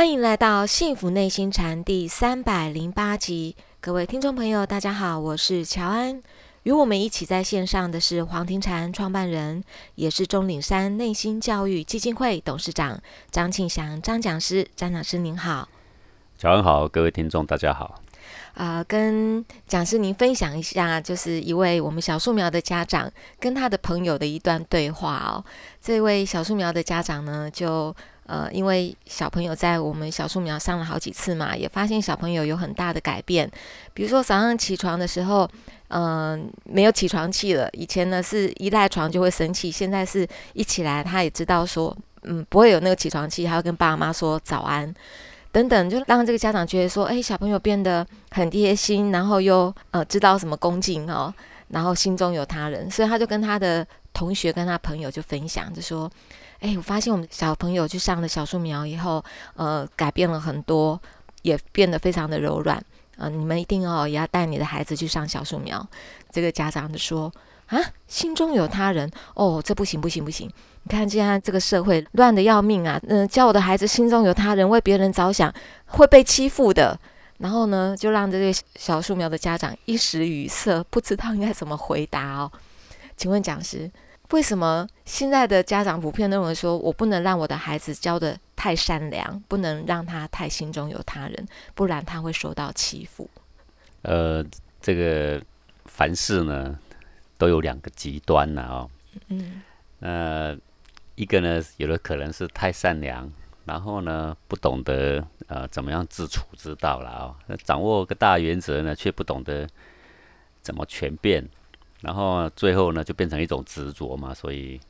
欢迎来到《幸福内心禅》第三百零八集，各位听众朋友，大家好，我是乔安。与我们一起在线上的是黄庭禅创办人，也是钟岭山内心教育基金会董事长张庆祥张讲师。张讲师您好，乔安好，各位听众大家好。啊，跟讲师您分享一下，就是一位我们小树苗的家长跟他的朋友的一段对话哦。这位小树苗的家长呢，就呃，因为小朋友在我们小树苗上了好几次嘛，也发现小朋友有很大的改变。比如说早上起床的时候，嗯，没有起床气了。以前呢是一赖床就会生气，现在是一起来他也知道说，嗯，不会有那个起床气，他会跟爸妈说早安。等等，就让这个家长觉得说，哎，小朋友变得很贴心，然后又呃知道什么恭敬哦，然后心中有他人，所以他就跟他的同学、跟他朋友就分享，就说，哎，我发现我们小朋友去上了小树苗以后，呃，改变了很多，也变得非常的柔软，呃，你们一定哦也要带你的孩子去上小树苗。这个家长就说。啊，心中有他人哦，这不行不行不行！你看现在这个社会乱的要命啊，嗯，教我的孩子心中有他人，为别人着想，会被欺负的。然后呢，就让这些小树苗的家长一时语塞，不知道应该怎么回答哦。请问讲师，为什么现在的家长普遍认为说我不能让我的孩子教的太善良，不能让他太心中有他人，不然他会受到欺负？呃，这个凡事呢。都有两个极端了哦，嗯，呃，一个呢，有的可能是太善良，然后呢，不懂得呃怎么样自处之道了哦，掌握个大原则呢，却不懂得怎么全变，然后最后呢，就变成一种执着嘛，所以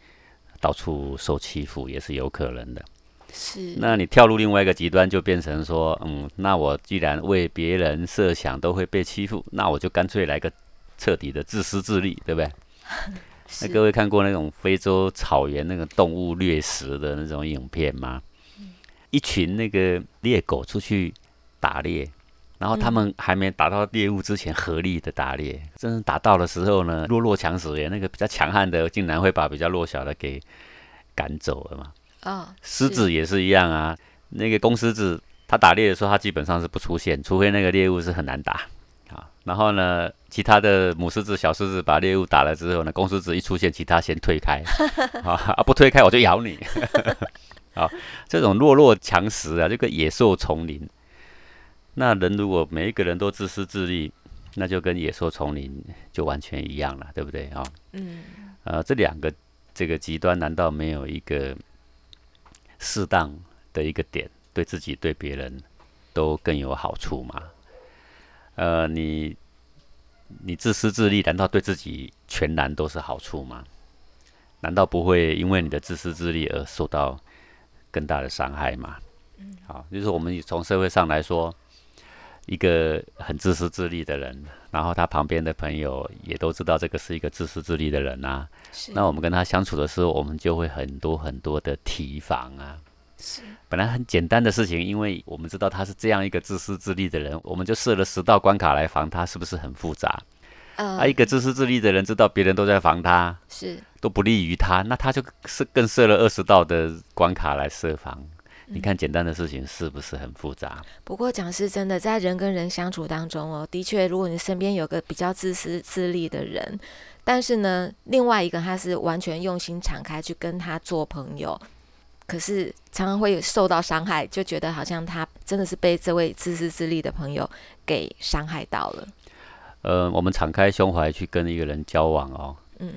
到处受欺负也是有可能的。是，那你跳入另外一个极端，就变成说，嗯，那我既然为别人设想都会被欺负，那我就干脆来个。彻底的自私自利，对不对？那各位看过那种非洲草原那个动物掠食的那种影片吗？一群那个猎狗出去打猎，然后他们还没打到猎物之前，合力的打猎。真正打到的时候呢，弱肉强食耶，那个比较强悍的竟然会把比较弱小的给赶走了嘛。啊，狮子也是一样啊。那个公狮子，它打猎的时候，它基本上是不出现，除非那个猎物是很难打。然后呢，其他的母狮子、小狮子把猎物打了之后呢，公狮子一出现，其他先退开，啊，不推开我就咬你，啊，这种弱肉强食啊，这个野兽丛林，那人如果每一个人都自私自利，那就跟野兽丛林就完全一样了，对不对啊？嗯，呃，这两个这个极端，难道没有一个适当的一个点，对自己对别人都更有好处吗？呃，你你自私自利，难道对自己全然都是好处吗？难道不会因为你的自私自利而受到更大的伤害吗？嗯，好，就是我们从社会上来说，一个很自私自利的人，然后他旁边的朋友也都知道这个是一个自私自利的人啊，那我们跟他相处的时候，我们就会很多很多的提防啊。本来很简单的事情，因为我们知道他是这样一个自私自利的人，我们就设了十道关卡来防他，是不是很复杂？啊，一个自私自利的人知道别人都在防他，是都不利于他，那他就是更设了二十道的关卡来设防。你看简单的事情是不是很复杂？不过讲是真的，在人跟人相处当中哦，的确，如果你身边有个比较自私自利的人，但是呢，另外一个他是完全用心敞开去跟他做朋友。可是常常会受到伤害，就觉得好像他真的是被这位自私自利的朋友给伤害到了。呃，我们敞开胸怀去跟一个人交往哦，嗯，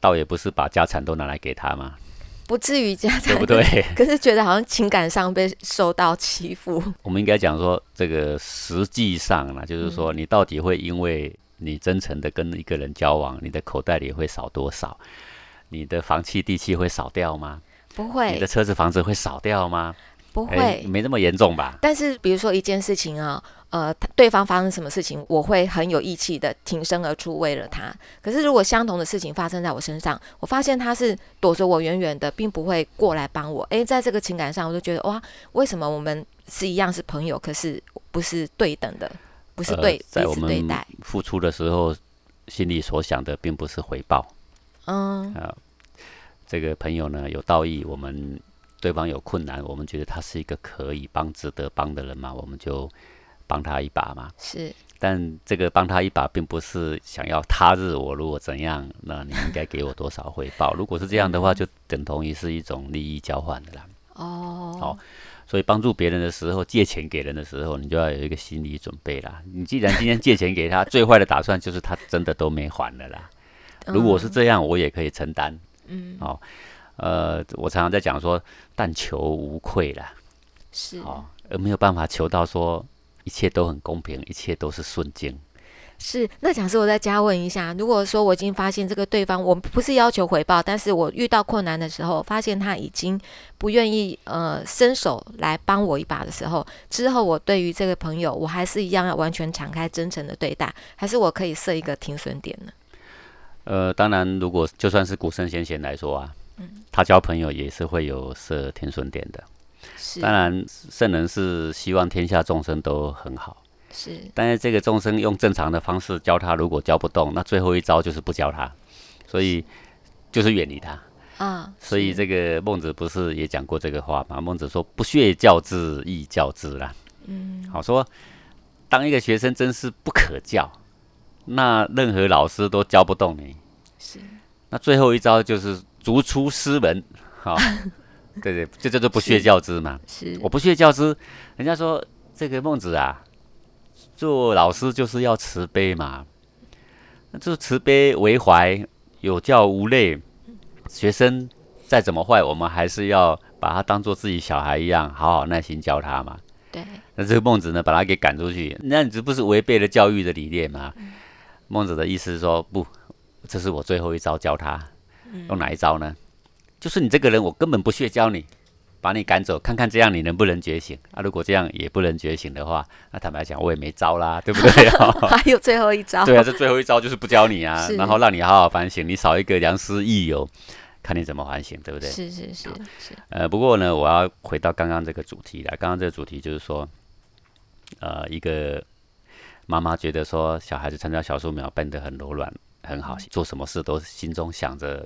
倒也不是把家产都拿来给他嘛，不至于家产，对不对？可是觉得好像情感上被受到欺负。我们应该讲说，这个实际上呢，就是说，你到底会因为你真诚的跟一个人交往，你的口袋里会少多少？你的房契地契会少掉吗？不会，你的车子房子会少掉吗？不会，没那么严重吧？但是比如说一件事情啊，呃，对方发生什么事情，我会很有义气的挺身而出为了他。可是如果相同的事情发生在我身上，我发现他是躲着我远远的，并不会过来帮我。诶，在这个情感上，我就觉得哇，为什么我们是一样是朋友，可是不是对等的，不是对彼此对待？付出的时候，心里所想的并不是回报。嗯。这个朋友呢有道义，我们对方有困难，我们觉得他是一个可以帮、值得帮的人嘛，我们就帮他一把嘛。是，但这个帮他一把，并不是想要他日我如果怎样，那你应该给我多少回报。如果是这样的话，就等同于是一种利益交换的啦。哦，好所以帮助别人的时候，借钱给人的时候，你就要有一个心理准备啦。你既然今天借钱给他，最坏的打算就是他真的都没还了啦。如果是这样，我也可以承担。嗯，哦，呃，我常常在讲说，但求无愧啦，是，哦，而没有办法求到说一切都很公平，一切都是顺境。是。那假设，我再加问一下，如果说我已经发现这个对方，我不是要求回报，但是我遇到困难的时候，发现他已经不愿意呃伸手来帮我一把的时候，之后我对于这个朋友，我还是一样要完全敞开、真诚的对待，还是我可以设一个停损点呢？呃，当然，如果就算是古圣先贤来说啊，嗯他交朋友也是会有设停损点的。是，当然，圣人是希望天下众生都很好，是，但是这个众生用正常的方式教他，如果教不动，那最后一招就是不教他，所以就是远离他。啊，所以这个孟子不是也讲过这个话吗？孟子说：“不屑教之，亦教之啦。”嗯，好说，当一个学生真是不可教，那任何老师都教不动你。是，那最后一招就是逐出师门，好、对 对，这叫做不屑教之嘛。是我不屑教之，人家说这个孟子啊，做老师就是要慈悲嘛，那就是慈悲为怀，有教无类。学生再怎么坏，我们还是要把他当做自己小孩一样，好好耐心教他嘛。对，那这个孟子呢，把他给赶出去，那你这不是违背了教育的理念吗？孟子的意思是说，不，这是我最后一招教他，用哪一招呢？就是你这个人，我根本不屑教你，把你赶走，看看这样你能不能觉醒啊？如果这样也不能觉醒的话，那坦白讲，我也没招啦，对不对？还有最后一招，对啊，这最后一招就是不教你啊，然后让你好好反省，你少一个良师益友，看你怎么反省，对不对？是是是是，呃，不过呢，我要回到刚刚这个主题来。刚刚这个主题就是说，呃，一个妈妈觉得说小孩子参加小树苗变得很柔软，很好，做什么事都心中想着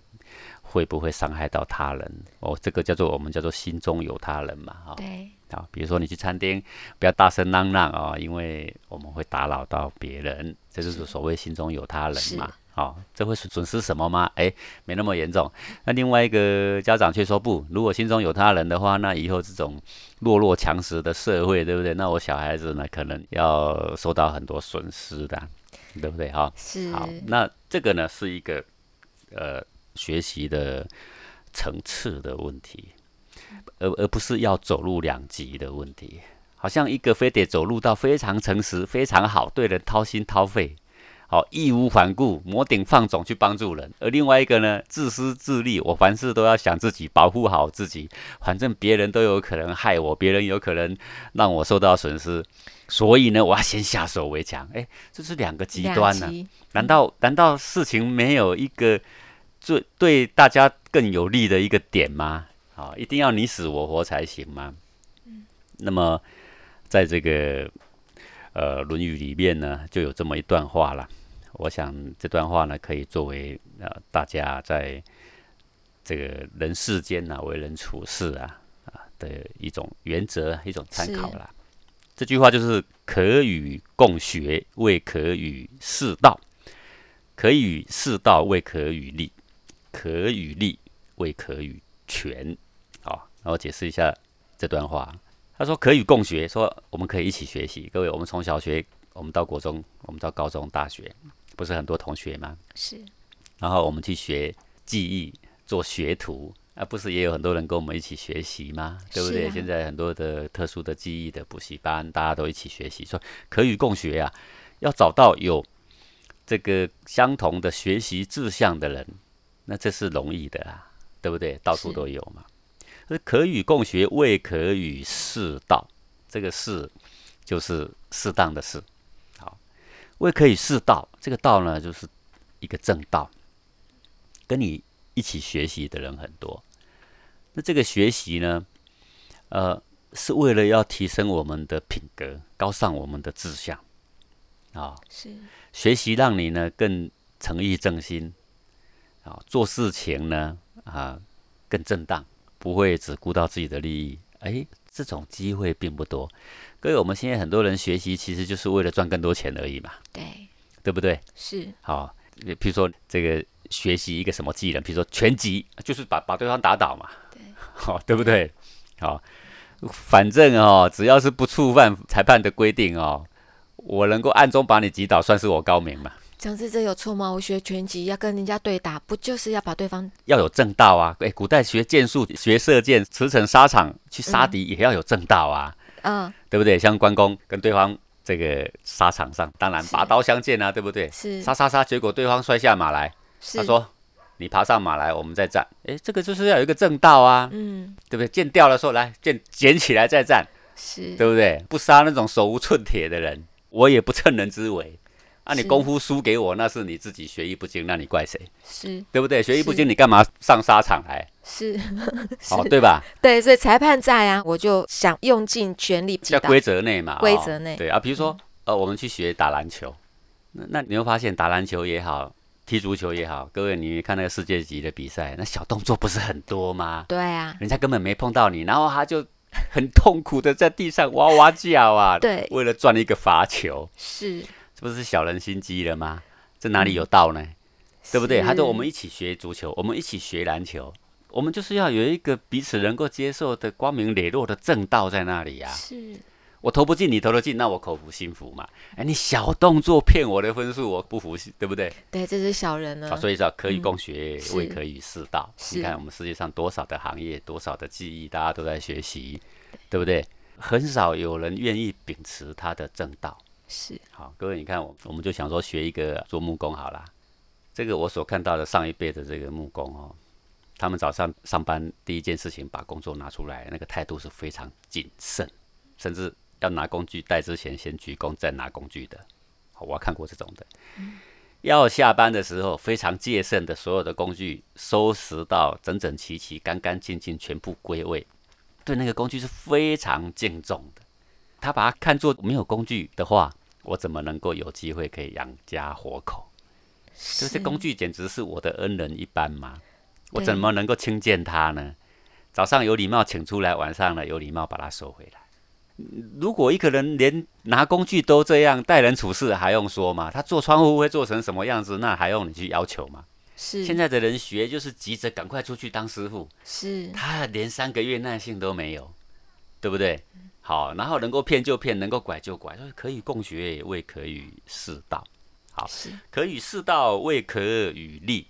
会不会伤害到他人。哦，这个叫做我们叫做心中有他人嘛，哈、对，好，比如说你去餐厅，不要大声嚷嚷哦，因为我们会打扰到别人，这就是所谓心中有他人是嘛。哦，这会损损失什么吗？诶，没那么严重。那另外一个家长却说不，如果心中有他人的话，那以后这种弱肉强食的社会，对不对？那我小孩子呢，可能要受到很多损失的，对不对？哈、是，好，那这个呢是一个呃学习的层次的问题，而而不是要走入两极的问题。好像一个非得走入到非常诚实、非常好，对人掏心掏肺，好义无反顾、摩顶放踵去帮助人；而另外一个呢，自私自利，我凡事都要想自己，保护好自己，反正别人都有可能害我，别人有可能让我受到损失，所以呢，我要先下手为强。诶，这是两个极端呢、极难道难道事情没有一个最对大家更有利的一个点吗？啊，一定要你死我活才行吗？那么，在这个呃《论语》里面呢，就有这么一段话了。我想这段话呢，可以作为呃大家在这个人世间呢、为人处事啊啊的一种原则、一种参考啦。这句话就是“可与共学，未可与适道；可与适道，未可与利；可与利，未可与权。”好，那我解释一下这段话。他说：“可与共学，说我们可以一起学习。各位，我们从小学，我们到国中，我们到高中、大学，不是很多同学吗？是然后我们去学技艺，做学徒，啊，不是也有很多人跟我们一起学习吗？对不对？啊现在很多的特殊的记忆的补习班，大家都一起学习，说可与共学啊，要找到有这个相同的学习志向的人，那这是容易的啊，对不对？到处都有嘛。而可与共学，未可与适道，这个适就是适当的适。好，未可以适道，这个道呢，就是一个正道。跟你一起学习的人很多，那这个学习呢，呃，是为了要提升我们的品格，高尚我们的志向啊、是学习让你呢更诚意正心啊、做事情呢啊、更正当不会只顾到自己的利益。哎，这种机会并不多。各位，我们现在很多人学习，其实就是为了赚更多钱而已嘛，对，对不对？是，好，譬如说这个学习一个什么技能，比如说拳击，就是把把对方打倒嘛，对，好，对不对？好，反正哦，只要是不触犯裁判的规定哦，我能够暗中把你击倒，算是我高明嘛。讲是这有错吗？我学拳击要跟人家对打，不就是要把对方要有正道啊？哎，古代学剑术、学射箭、驰骋沙场去杀敌，也要有正道啊。嗯，对不对？像关公跟对方这个沙场上，当然拔刀相见啊，对不对？是杀杀杀，结果对方摔下马来，他说：“你爬上马来，我们再战。”哎，这个就是要有一个正道啊，嗯，对不对？剑掉了，说来剑捡起来再战，是对不对？不杀那种手无寸铁的人，我也不趁人之危。那你功夫输给我，那是你自己学艺不精，那你怪谁？是对不对？学艺不精，你干嘛上沙场来？是，好对吧？对，所以裁判在啊，我就想用尽全力。在规则内嘛，规则内。对啊，比如说呃，我们去学打篮球，那那你会发现打篮球也好，踢足球也好，各位你看那个世界级的比赛，那小动作不是很多吗？对啊，人家根本没碰到你，然后他就很痛苦的在地上哇哇叫啊，对，为了赚一个罚球。是。这不是小人心机了吗？这哪里有道呢？对不对？他说我们一起学足球，我们一起学篮球，我们就是要有一个彼此能够接受的光明磊落的正道在那里呀。是，我投不进，你投得进，那我口服心服嘛。哎，你小动作骗我的分数，我不服，对不对？对，这是小人了。所以说，可以共学，未可以世道。你看我们世界上多少的行业，多少的技艺，大家都在学习，对不对？很少有人愿意秉持他的正道。是好，各位，你看我，我们就想说学一个做木工好了。这个我所看到的上一辈的这个木工哦，他们早上上班第一件事情把工作拿出来，那个态度是非常谨慎，甚至要拿工具带之前先鞠躬再拿工具的。好，我看过这种的。要下班的时候非常戒慎的，所有的工具收拾到整整齐齐、干干净净，全部归位，对那个工具是非常敬重的。他把它看作没有工具的话。我怎么能够有机会可以养家活口？这些工具简直是我的恩人一般嘛！我怎么能够轻贱他呢？早上有礼貌请出来，晚上呢有礼貌把他收回来。如果一个人连拿工具都这样待人处事，还用说吗？他做窗户会做成什么样子？那还用你去要求吗？是现在的人学就是急着赶快出去当师傅，是他连三个月耐性都没有，对不对？好，然后能够骗就骗，能够拐就拐，说可以共学，未可与世道。好，可与世道，未可与利。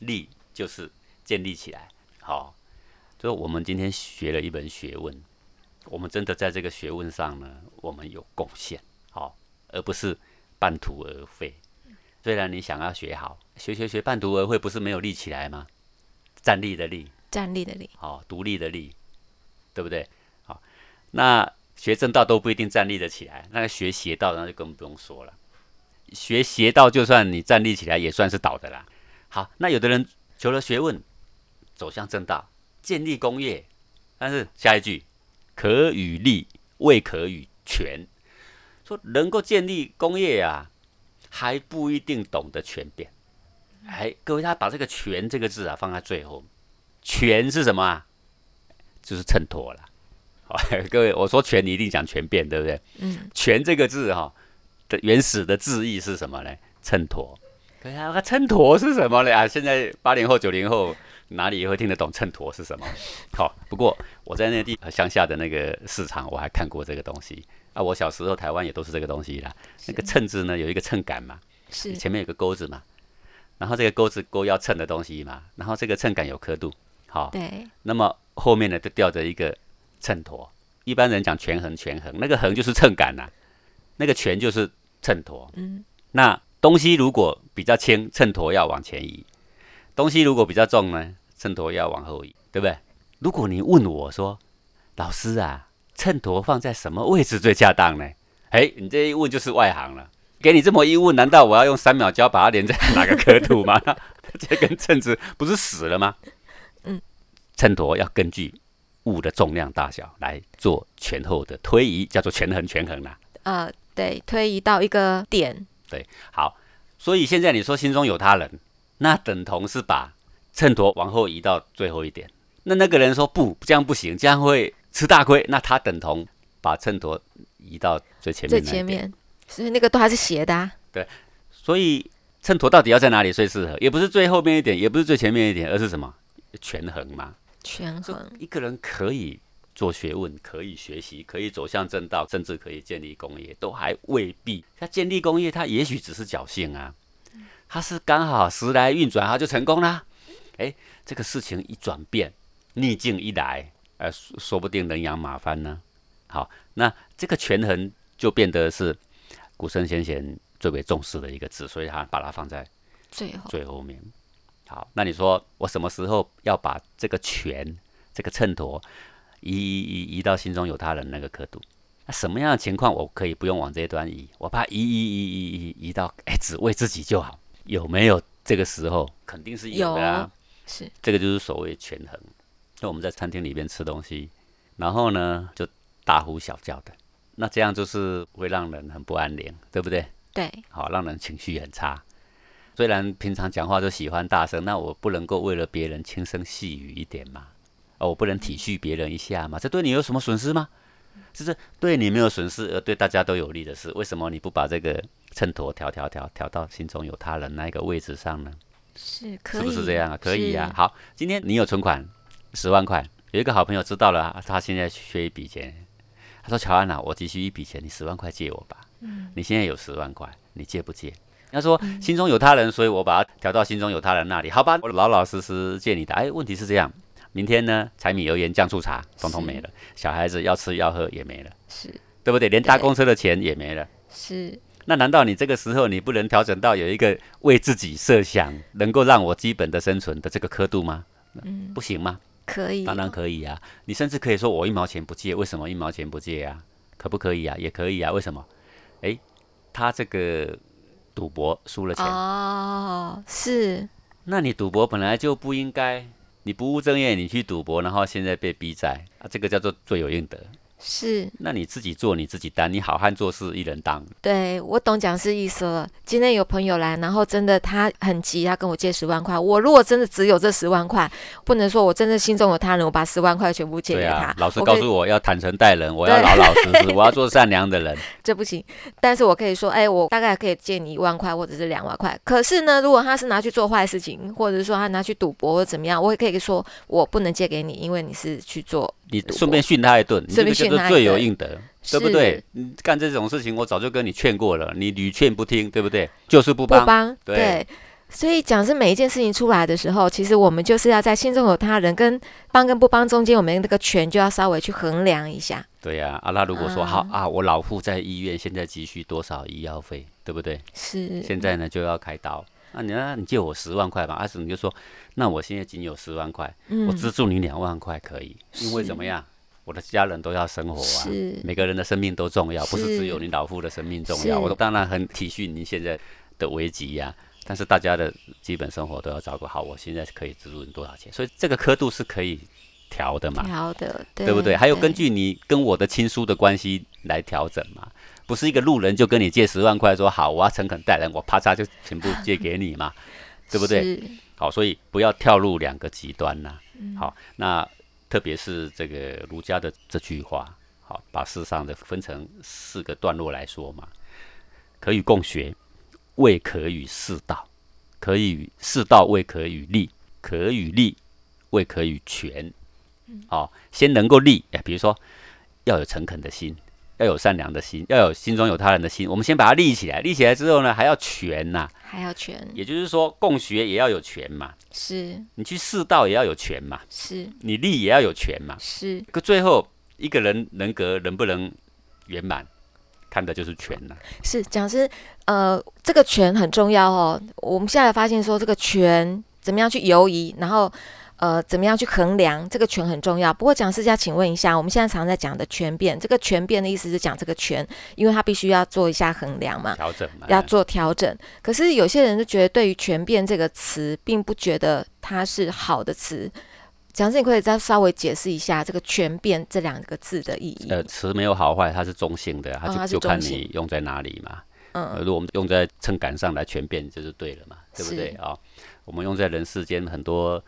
利就是建立起来。好，就我们今天学了一门学问，我们真的在这个学问上呢，我们有贡献。好，而不是半途而废。虽然你想要学好，学学学半途而废，不是没有立起来吗？站立的立，站立的立，好，独立的立，对不对？那学正道都不一定站立得起来，那个学邪道那就更不用说了。学邪道就算你站立起来，也算是倒的啦。好，那有的人求了学问，走向正道，建立功业，但是下一句可与立，未可与权，说能够建立功业啊，还不一定懂得权变。哎，各位他把这个权这个字啊放在最后，权是什么啊？就是衬托了。各位，我说“全”，你一定讲“全变”，对不对？嗯，“全”这个字哈的原始的字义是什么呢？秤砣。对啊，秤砣是什么呢？啊，现在八零后、九零后哪里会听得懂秤砣是什么？好，不过我在那地乡下的那个市场，我还看过这个东西啊。我小时候台湾也都是这个东西啦。那个秤字呢，有一个秤杆嘛，是前面有个钩子嘛，然后这个钩子钩要称的东西嘛，然后这个秤杆有刻度，好，对，那么后面呢就吊着一个。秤砣，一般人讲权衡，权衡那个衡就是秤杆呐，那个权就是秤砣。嗯，那东西如果比较轻，秤砣要往前移；东西如果比较重呢，秤砣要往后移，对不对？如果你问我说，老师啊，秤砣放在什么位置最恰当呢？哎，你这一问就是外行了。给你这么一问，难道我要用三秒胶把它连在哪个刻度吗？这根秤子不是死了吗？嗯，秤砣要根据。物的重量大小来做前后的推移，叫做权衡权衡啦。呃，对，推移到一个点。对，好。所以现在你说心中有他人，那等同是把秤砣往后移到最后一点，那那个人说不，这样不行，这样会吃大亏。那他等同把秤砣移到最前面最。前面，所以那个都还是斜的、啊。对所以秤砣到底要在哪里最适合？也不是最后面一点，也不是最前面一点，而是什么？权衡嘛。就权衡，一个人可以做学问，可以学习，可以走向正道，甚至可以建立工业，都还未必。他建立工业，他也许只是侥幸啊，他是刚好时来运转，他就成功啦。哎，这个事情一转变，逆境一来，呃，说说不定人仰马翻呢。好，那这个权衡就变得是古圣先贤最为重视的一个字，所以他把它放在最后最后面。好，那你说我什么时候要把这个权、这个秤砣移移移移到心中有他人那个刻度？那什么样的情况我可以不用往这一端移？我把它移移移移移移到哎，只为自己就好？有没有这个时候？肯定是有的啊。是这个就是所谓权衡。那我们在餐厅里边吃东西，然后呢就大呼小叫的，那这样就是会让人很不安宁，对不对？对，好，让人情绪很差。虽然平常讲话都喜欢大声，那我不能够为了别人轻声细语一点嘛？哦，我不能体恤别人一下吗？这对你有什么损失吗？这是对你没有损失，而对大家都有利的事。为什么你不把这个秤砣调调调调到心中有他人那一个位置上呢？是可以，是不是这样啊？可以啊。好，今天你有存款十万块，有一个好朋友知道了，他现在缺一笔钱，他说：“乔安娜、我急需一笔钱，你十万块借我吧。”嗯你现在有十万块，你借不借？他说心中有他人，所以我把它调到心中有他人那里。好吧，我老老实实借你的。哎，问题是这样，明天呢，柴米油盐酱醋茶统统没了，小孩子要吃要喝也没了，是对不对？连搭公车的钱也没了。是那难道你这个时候你不能调整到有一个为自己设想，能够让我基本的生存的这个刻度吗？嗯不行吗？可以，当然可以啊。你甚至可以说我一毛钱不借，为什么一毛钱不借啊？可不可以啊？也可以啊。为什么？诶，他这个赌博输了钱，哦，是那你赌博本来就不应该，你不务正业，你去赌博，然后现在被逼债啊，这个叫做罪有应得。是，那你自己做你自己担，你好汉做事一人当。对我懂讲师意思了。今天有朋友来，然后真的他很急，他跟我借十万块。我如果真的只有这十万块，不能说我真的心中有他人，我把十万块全部借给他。啊，老师我可以告诉我要坦诚待人，我要老老实实，我要做善良的人。这不行，但是我可以说，哎，我大概可以借你一万块或者是两万块。可是呢，如果他是拿去做坏事情，或者是说他拿去赌博或者怎么样，我也可以说我不能借给你，因为你是去做你顺便训他一顿，你顺便个罪有应得，对不对？你干这种事情，我早就跟你劝过了，你屡劝不听，对不对？就是不帮。不帮，对对。所以讲是每一件事情出来的时候，其实我们就是要在心中有他人，跟帮跟不帮中间，我们那个权就要稍微去衡量一下。对呀、啊，那如果说、嗯好啊，我老父在医院现在急需多少医药费，对不对？是，现在呢就要开刀，那你那你借我十万块吧，阿、啊、你就说，那我现在仅有十万块，嗯我资助你两万块可以，因为怎么样？我的家人都要生活啊，每个人的生命都重要，不是是只有你老父的生命重要。我当然很体恤您现在的危机呀、但是大家的基本生活都要照顾好。我现在可以资助你多少钱？所以这个刻度是可以调的嘛，调的，对对不对？还有根据你跟我的亲疏的关系来调整嘛，不是一个路人就跟你借十万块说好，我要诚恳待人，我啪嚓就全部借给你嘛，对不对？好，所以不要跳入两个极端呐、嗯好，那特别是这个儒家的这句话，好，把世上的分成四个段落来说嘛，可与共学，未可与世道；可与世道，未可与利；可与利，未可与权。哦，先能够利，哎，比如说要有诚恳的心，要有善良的心，要有心中有他人的心。我们先把它立起来，立起来之后呢，还要权呐、还要权，也就是说，共学也要有权嘛，是。你去世道也要有权嘛，是。你立也要有权嘛。是，可最后一个人人格能不能圆满，看的就是权呐、是讲师，呃，这个权很重要哦。我们现在发现说，这个权怎么样去游移，然后呃，怎么样去衡量，这个权很重要。不过讲师家，请问一下，我们现在常在讲的权变，这个权变的意思是讲这个权，因为它必须要做一下衡量嘛，调整嘛。要做调整。可是有些人就觉得，对于权变这个词，并不觉得它是好的词。讲师，你可以再稍微解释一下这个“权变”这两个字的意义？呃，词没有好坏，它是中性的，它就、就看你用在哪里嘛。呃，嗯，如果我们用在秤杆上来权变，就是对了嘛，对不对啊、我们用在人世间很多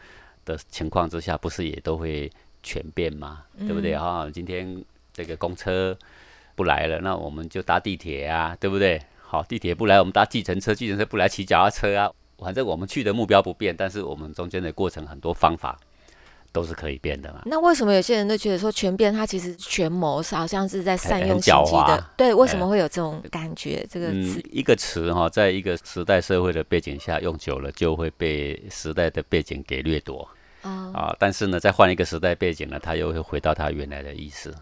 的情况之下，不是也都会全变吗？对不对哈？今天这个公车不来了，那我们就搭地铁啊，对不对？好，地铁不来，我们搭计程车，计程车不来，骑脚踏车啊。反正我们去的目标不变，但是我们中间的过程很多方法都是可以变的嘛。那为什么有些人都觉得说全变，它其实权谋是好像是在善用心机的？对，为什么会有这种感觉？这个词一个词哈，在一个时代社会的背景下用久了，就会被时代的背景给掠夺啊。但是呢，再换一个时代背景呢，它又会回到它原来的意思。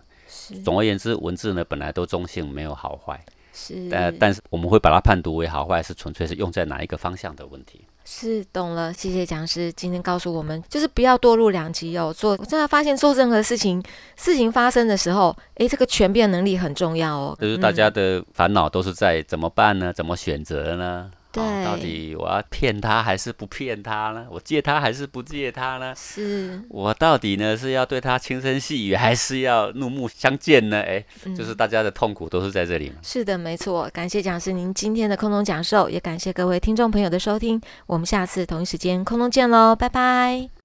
总而言之，文字呢本来都中性，没有好坏。是，但但是我们会把它判读为好坏，是纯粹是用在哪一个方向的问题。是，懂了，谢谢讲师今天告诉我们，就是不要多入两极哦。做，我真的发现做任何事情，事情发生的时候，诶，这个权变能力很重要哦。就是大家的烦恼都是在怎么办呢？怎么选择呢？对，到底我要骗他还是不骗他呢？我借他还是不借他呢？是我到底呢是要对他轻声细语，还是要怒目相见呢？哎，就是大家的痛苦都是在这里嘛。是的，没错。感谢讲师您今天的空中讲授，也感谢各位听众朋友的收听。我们下次同一时间空中见喽，拜拜。